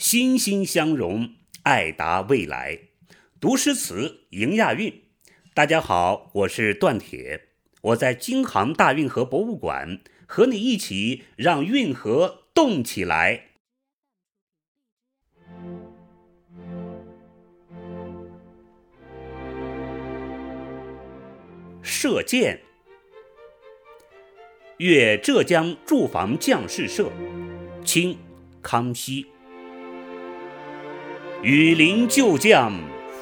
心心相融，爱达未来。读诗词，迎亚运。大家好，我是段铁，我在京杭大运河博物馆和你一起让运河动起来。射箭，越浙江驻防将士社，清，康熙。羽林旧将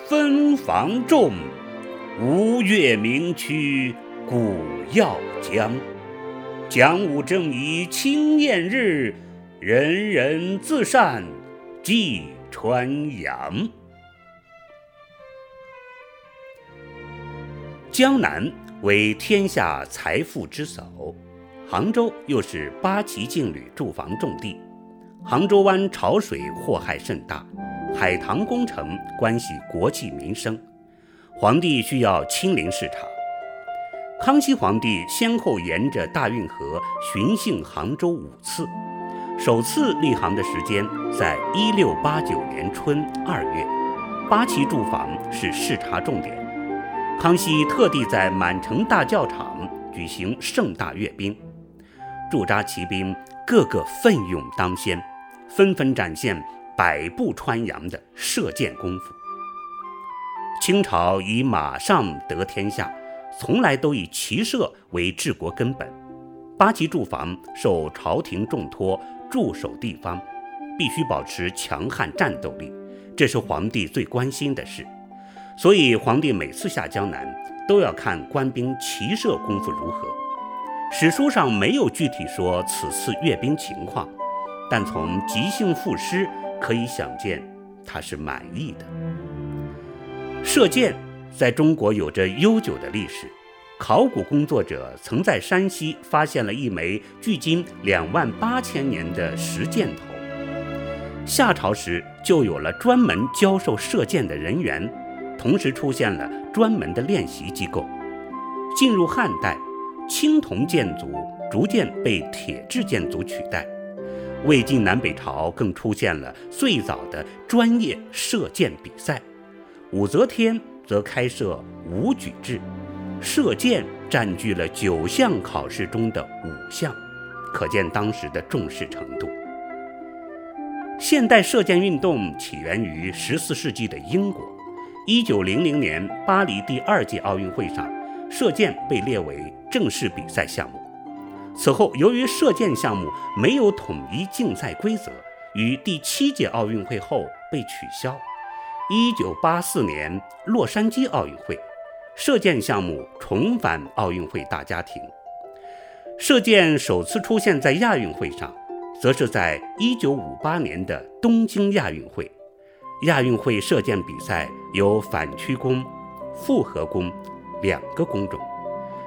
分防重，吴越名区古要江。讲武正仪清晏日，人人自善济川阳。江南为天下财富之首，杭州又是八旗劲旅驻防重地，杭州湾潮水祸害甚大。海棠工程关系国计民生，皇帝需要亲临视察。康熙皇帝先后沿着大运河巡幸杭州五次，首次立航的时间在一六八九年春二月。八旗驻防是视察重点，康熙特地在满城大教场举行盛大阅兵，驻扎骑兵个个奋勇当先，纷纷展现。百步穿杨的射箭功夫。清朝以马上得天下，从来都以骑射为治国根本。八旗驻防受朝廷重托，驻守地方，必须保持强悍战斗力，这是皇帝最关心的事。所以，皇帝每次下江南，都要看官兵骑射功夫如何。史书上没有具体说此次阅兵情况，但从即兴赋诗。可以想见，他是满意的。射箭在中国有着悠久的历史，考古工作者曾在山西发现了一枚距今两万八千年的石箭头。夏朝时就有了专门教授射箭的人员，同时出现了专门的练习机构。进入汉代，青铜箭组逐渐被铁制箭组取代。魏晋南北朝更出现了最早的专业射箭比赛，武则天则开设武举制，射箭占据了九项考试中的五项，可见当时的重视程度。现代射箭运动起源于十四世纪的英国，一九零零年巴黎第二届奥运会上，射箭被列为正式比赛项目。此后，由于射箭项目没有统一竞赛规则，于第七届奥运会后被取消。一九八四年洛杉矶奥运会，射箭项目重返奥运会大家庭。射箭首次出现在亚运会上，则是在一九五八年的东京亚运会。亚运会射箭比赛有反曲弓、复合弓两个弓种，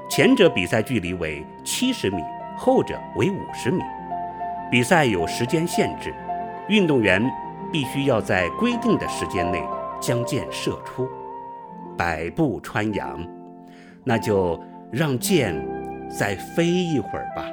前者比赛距离为七十米。后者为五十米，比赛有时间限制，运动员必须要在规定的时间内将箭射出。百步穿杨，那就让箭再飞一会儿吧。